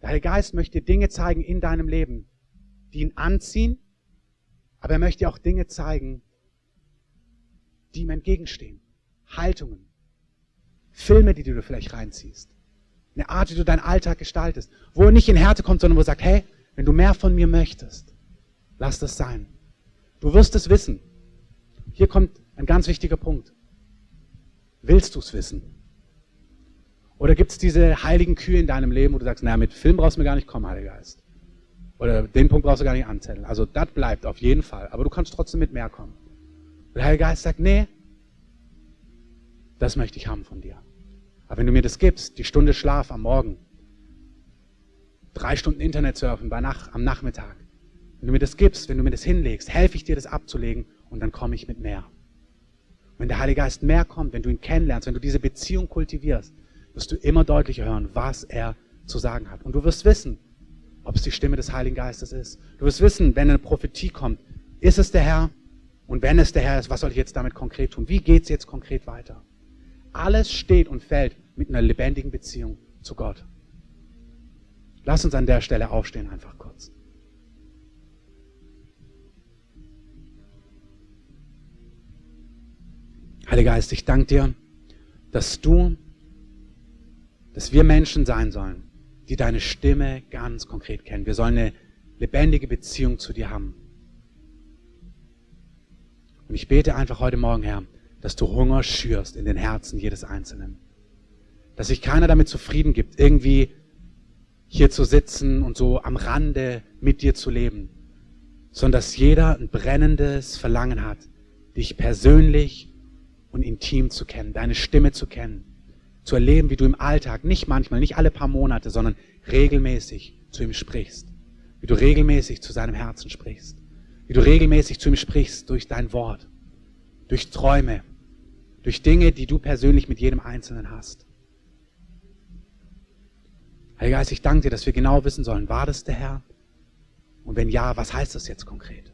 Der Heilige Geist möchte dir Dinge zeigen in deinem Leben, die ihn anziehen, aber er möchte auch Dinge zeigen, die ihm entgegenstehen. Haltungen. Filme, die du vielleicht reinziehst. Eine Art, wie du deinen Alltag gestaltest. Wo er nicht in Härte kommt, sondern wo er sagt, hey, wenn du mehr von mir möchtest, lass das sein. Du wirst es wissen. Hier kommt ein ganz wichtiger Punkt. Willst du es wissen? Oder gibt es diese heiligen Kühe in deinem Leben, wo du sagst, naja, mit Film brauchst du mir gar nicht kommen, Heiliger Geist. Oder den Punkt brauchst du gar nicht anzetteln. Also das bleibt auf jeden Fall. Aber du kannst trotzdem mit mehr kommen. Und der Heilige Geist sagt, nee, das möchte ich haben von dir. Aber wenn du mir das gibst, die Stunde Schlaf am Morgen, drei Stunden Internet surfen bei Nacht, am Nachmittag, wenn du mir das gibst, wenn du mir das hinlegst, helfe ich dir, das abzulegen und dann komme ich mit mehr. Wenn der Heilige Geist mehr kommt, wenn du ihn kennenlernst, wenn du diese Beziehung kultivierst, wirst du immer deutlicher hören, was er zu sagen hat. Und du wirst wissen, ob es die Stimme des Heiligen Geistes ist. Du wirst wissen, wenn eine Prophetie kommt, ist es der Herr? Und wenn es der Herr ist, was soll ich jetzt damit konkret tun? Wie geht es jetzt konkret weiter? Alles steht und fällt mit einer lebendigen Beziehung zu Gott. Lass uns an der Stelle aufstehen, einfach kurz. Heiliger Geist, ich danke dir, dass du, dass wir Menschen sein sollen, die deine Stimme ganz konkret kennen. Wir sollen eine lebendige Beziehung zu dir haben. Und ich bete einfach heute Morgen, Herr, dass du Hunger schürst in den Herzen jedes Einzelnen. Dass sich keiner damit zufrieden gibt, irgendwie hier zu sitzen und so am Rande mit dir zu leben, sondern dass jeder ein brennendes Verlangen hat, dich persönlich und intim zu kennen, deine Stimme zu kennen, zu erleben, wie du im Alltag, nicht manchmal, nicht alle paar Monate, sondern regelmäßig zu ihm sprichst, wie du regelmäßig zu seinem Herzen sprichst, wie du regelmäßig zu ihm sprichst durch dein Wort, durch Träume, durch Dinge, die du persönlich mit jedem Einzelnen hast. Heiliger Geist, ich danke dir, dass wir genau wissen sollen, war das der Herr? Und wenn ja, was heißt das jetzt konkret?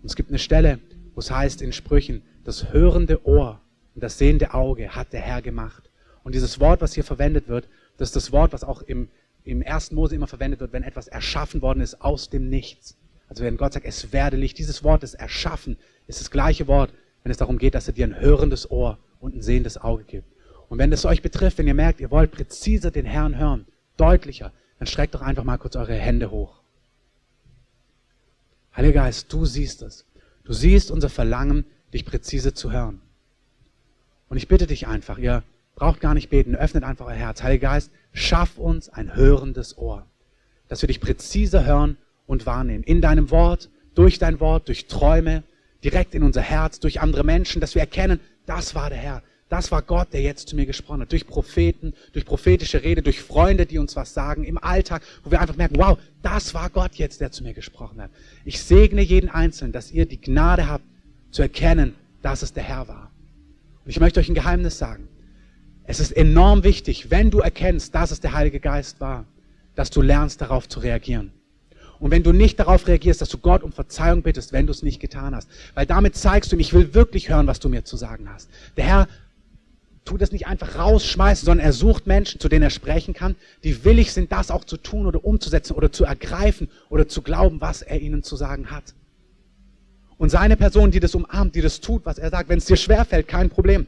Und es gibt eine Stelle, wo es heißt in Sprüchen, das hörende Ohr und das sehende Auge hat der Herr gemacht. Und dieses Wort, was hier verwendet wird, das ist das Wort, was auch im, im ersten Mose immer verwendet wird, wenn etwas erschaffen worden ist aus dem Nichts. Also wenn Gott sagt, es werde Licht, dieses Wort ist erschaffen, ist das gleiche Wort, wenn es darum geht, dass er dir ein hörendes Ohr und ein sehendes Auge gibt. Und wenn das euch betrifft, wenn ihr merkt, ihr wollt präziser den Herrn hören, deutlicher, dann streckt doch einfach mal kurz eure Hände hoch. Heiliger Geist, du siehst es. Du siehst unser Verlangen, dich präzise zu hören. Und ich bitte dich einfach, ihr braucht gar nicht beten, öffnet einfach euer Herz. Heiliger Geist, schaff uns ein hörendes Ohr, dass wir dich präziser hören und wahrnehmen. In deinem Wort, durch dein Wort, durch Träume, direkt in unser Herz, durch andere Menschen, dass wir erkennen, das war der Herr. Das war Gott, der jetzt zu mir gesprochen hat. Durch Propheten, durch prophetische Rede, durch Freunde, die uns was sagen, im Alltag, wo wir einfach merken, wow, das war Gott jetzt, der zu mir gesprochen hat. Ich segne jeden Einzelnen, dass ihr die Gnade habt, zu erkennen, dass es der Herr war. Und ich möchte euch ein Geheimnis sagen. Es ist enorm wichtig, wenn du erkennst, dass es der Heilige Geist war, dass du lernst, darauf zu reagieren. Und wenn du nicht darauf reagierst, dass du Gott um Verzeihung bittest, wenn du es nicht getan hast. Weil damit zeigst du ihm, ich will wirklich hören, was du mir zu sagen hast. Der Herr tut es nicht einfach rausschmeißen, sondern er sucht Menschen, zu denen er sprechen kann, die willig sind, das auch zu tun oder umzusetzen oder zu ergreifen oder zu glauben, was er ihnen zu sagen hat. Und seine Person, die das umarmt, die das tut, was er sagt, wenn es dir schwerfällt, kein Problem.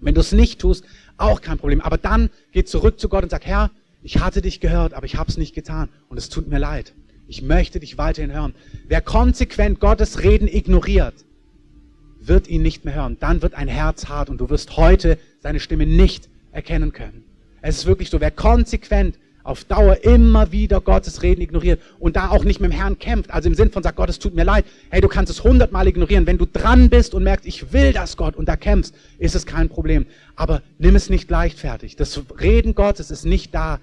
Wenn du es nicht tust, auch kein Problem. Aber dann geh zurück zu Gott und sag, Herr, ich hatte dich gehört, aber ich habe es nicht getan und es tut mir leid. Ich möchte dich weiterhin hören. Wer konsequent Gottes Reden ignoriert, wird ihn nicht mehr hören. Dann wird ein Herz hart und du wirst heute seine Stimme nicht erkennen können. Es ist wirklich so, wer konsequent auf Dauer immer wieder Gottes Reden ignoriert und da auch nicht mit dem Herrn kämpft, also im Sinn von sagt, Gott, es tut mir leid, hey, du kannst es hundertmal ignorieren. Wenn du dran bist und merkst, ich will das Gott und da kämpfst, ist es kein Problem. Aber nimm es nicht leichtfertig. Das Reden Gottes ist nicht da,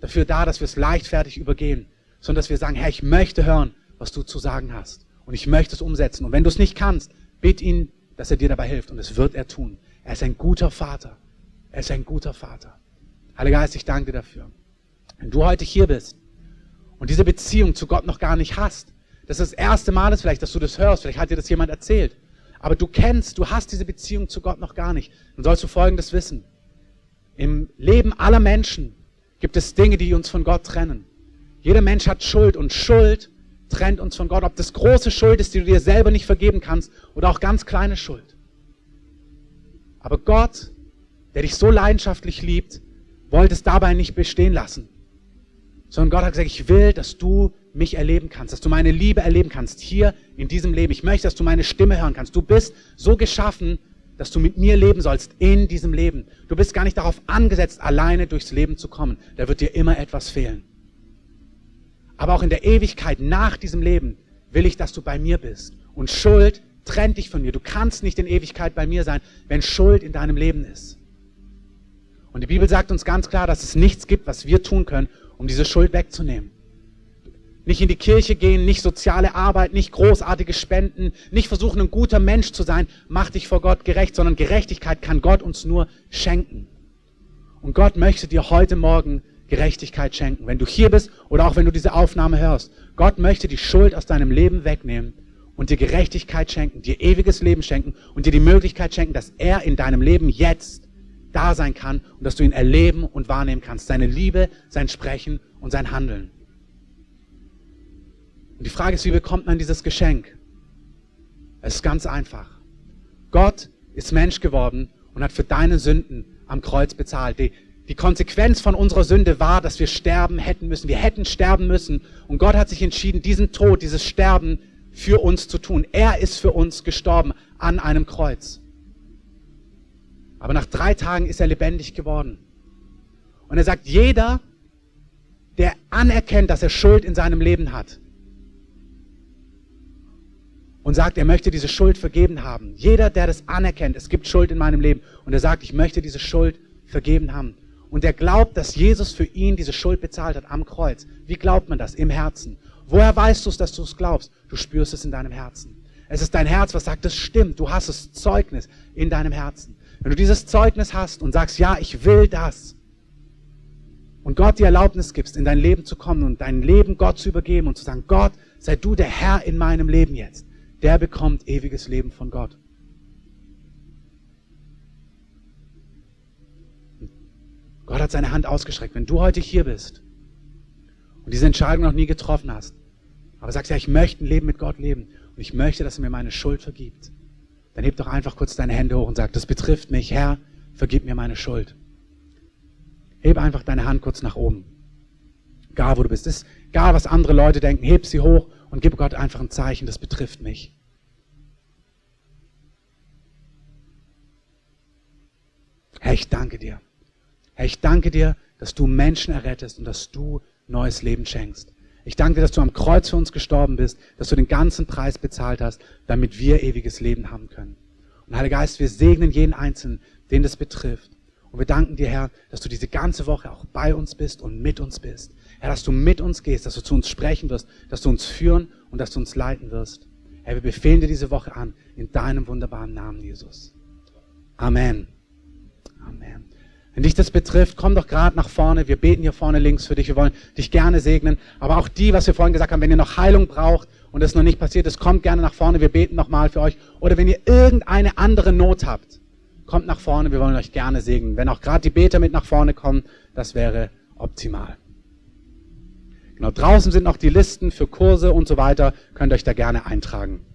dafür da, dass wir es leichtfertig übergehen, sondern dass wir sagen, Herr, ich möchte hören, was du zu sagen hast. Und ich möchte es umsetzen. Und wenn du es nicht kannst, bitt ihn, dass er dir dabei hilft. Und es wird er tun. Er ist ein guter Vater. Er ist ein guter Vater. Heiliger Geist, ich danke dir dafür. Wenn du heute hier bist und diese Beziehung zu Gott noch gar nicht hast, das ist das erste Mal ist vielleicht, dass du das hörst, vielleicht hat dir das jemand erzählt, aber du kennst, du hast diese Beziehung zu Gott noch gar nicht, dann sollst du Folgendes wissen. Im Leben aller Menschen gibt es Dinge, die uns von Gott trennen. Jeder Mensch hat Schuld und Schuld trennt uns von Gott. Ob das große Schuld ist, die du dir selber nicht vergeben kannst oder auch ganz kleine Schuld. Aber Gott, der dich so leidenschaftlich liebt, wollte es dabei nicht bestehen lassen. Sondern Gott hat gesagt, ich will, dass du mich erleben kannst, dass du meine Liebe erleben kannst hier in diesem Leben. Ich möchte, dass du meine Stimme hören kannst. Du bist so geschaffen, dass du mit mir leben sollst in diesem Leben. Du bist gar nicht darauf angesetzt, alleine durchs Leben zu kommen. Da wird dir immer etwas fehlen. Aber auch in der Ewigkeit nach diesem Leben will ich, dass du bei mir bist. Und Schuld trennt dich von mir. Du kannst nicht in Ewigkeit bei mir sein, wenn Schuld in deinem Leben ist. Und die Bibel sagt uns ganz klar, dass es nichts gibt, was wir tun können, um diese Schuld wegzunehmen. nicht in die Kirche gehen, nicht soziale Arbeit, nicht großartige Spenden, nicht versuchen, ein guter Mensch zu sein, macht dich vor Gott gerecht, sondern Gerechtigkeit kann Gott uns nur schenken. Und Gott möchte dir heute Morgen Gerechtigkeit schenken. Wenn du hier bist oder auch wenn du diese Aufnahme hörst, Gott möchte die Schuld aus deinem Leben wegnehmen und dir Gerechtigkeit schenken, dir ewiges Leben schenken und dir die Möglichkeit schenken, dass er in deinem Leben jetzt da sein kann und dass du ihn erleben und wahrnehmen kannst. Seine Liebe, sein Sprechen und sein Handeln. Und die Frage ist, wie bekommt man dieses Geschenk? Es ist ganz einfach. Gott ist Mensch geworden und hat für deine Sünden am Kreuz bezahlt. Die, die Konsequenz von unserer Sünde war, dass wir sterben hätten müssen. Wir hätten sterben müssen. Und Gott hat sich entschieden, diesen Tod, dieses Sterben für uns zu tun. Er ist für uns gestorben an einem Kreuz. Aber nach drei Tagen ist er lebendig geworden. Und er sagt, jeder, der anerkennt, dass er Schuld in seinem Leben hat, und sagt, er möchte diese Schuld vergeben haben. Jeder, der das anerkennt, es gibt Schuld in meinem Leben und er sagt, ich möchte diese Schuld vergeben haben. Und er glaubt, dass Jesus für ihn diese Schuld bezahlt hat am Kreuz. Wie glaubt man das? Im Herzen. Woher weißt du es, dass du es glaubst? Du spürst es in deinem Herzen. Es ist dein Herz, was sagt, das stimmt. Du hast das Zeugnis in deinem Herzen. Wenn du dieses Zeugnis hast und sagst, ja, ich will das, und Gott die Erlaubnis gibst, in dein Leben zu kommen und dein Leben Gott zu übergeben und zu sagen, Gott, sei du der Herr in meinem Leben jetzt der bekommt ewiges Leben von Gott. Gott hat seine Hand ausgestreckt. Wenn du heute hier bist und diese Entscheidung noch nie getroffen hast, aber sagst, ja, ich möchte ein Leben mit Gott leben und ich möchte, dass er mir meine Schuld vergibt, dann heb doch einfach kurz deine Hände hoch und sag, das betrifft mich, Herr, vergib mir meine Schuld. Heb einfach deine Hand kurz nach oben. Egal, wo du bist. ist egal, was andere Leute denken, heb sie hoch und gib Gott einfach ein Zeichen, das betrifft mich. Herr, ich danke dir. Herr, ich danke dir, dass du Menschen errettest und dass du neues Leben schenkst. Ich danke dir, dass du am Kreuz für uns gestorben bist, dass du den ganzen Preis bezahlt hast, damit wir ewiges Leben haben können. Und Heiliger Geist, wir segnen jeden Einzelnen, den das betrifft. Und wir danken dir, Herr, dass du diese ganze Woche auch bei uns bist und mit uns bist. Herr, dass du mit uns gehst, dass du zu uns sprechen wirst, dass du uns führen und dass du uns leiten wirst. Herr, wir befehlen dir diese Woche an, in deinem wunderbaren Namen, Jesus. Amen. Amen. Wenn dich das betrifft, komm doch gerade nach vorne. Wir beten hier vorne links für dich. Wir wollen dich gerne segnen. Aber auch die, was wir vorhin gesagt haben, wenn ihr noch Heilung braucht und es noch nicht passiert ist, kommt gerne nach vorne. Wir beten nochmal für euch. Oder wenn ihr irgendeine andere Not habt, kommt nach vorne. Wir wollen euch gerne segnen. Wenn auch gerade die Beter mit nach vorne kommen, das wäre optimal. Genau, draußen sind noch die Listen für Kurse und so weiter. Könnt euch da gerne eintragen.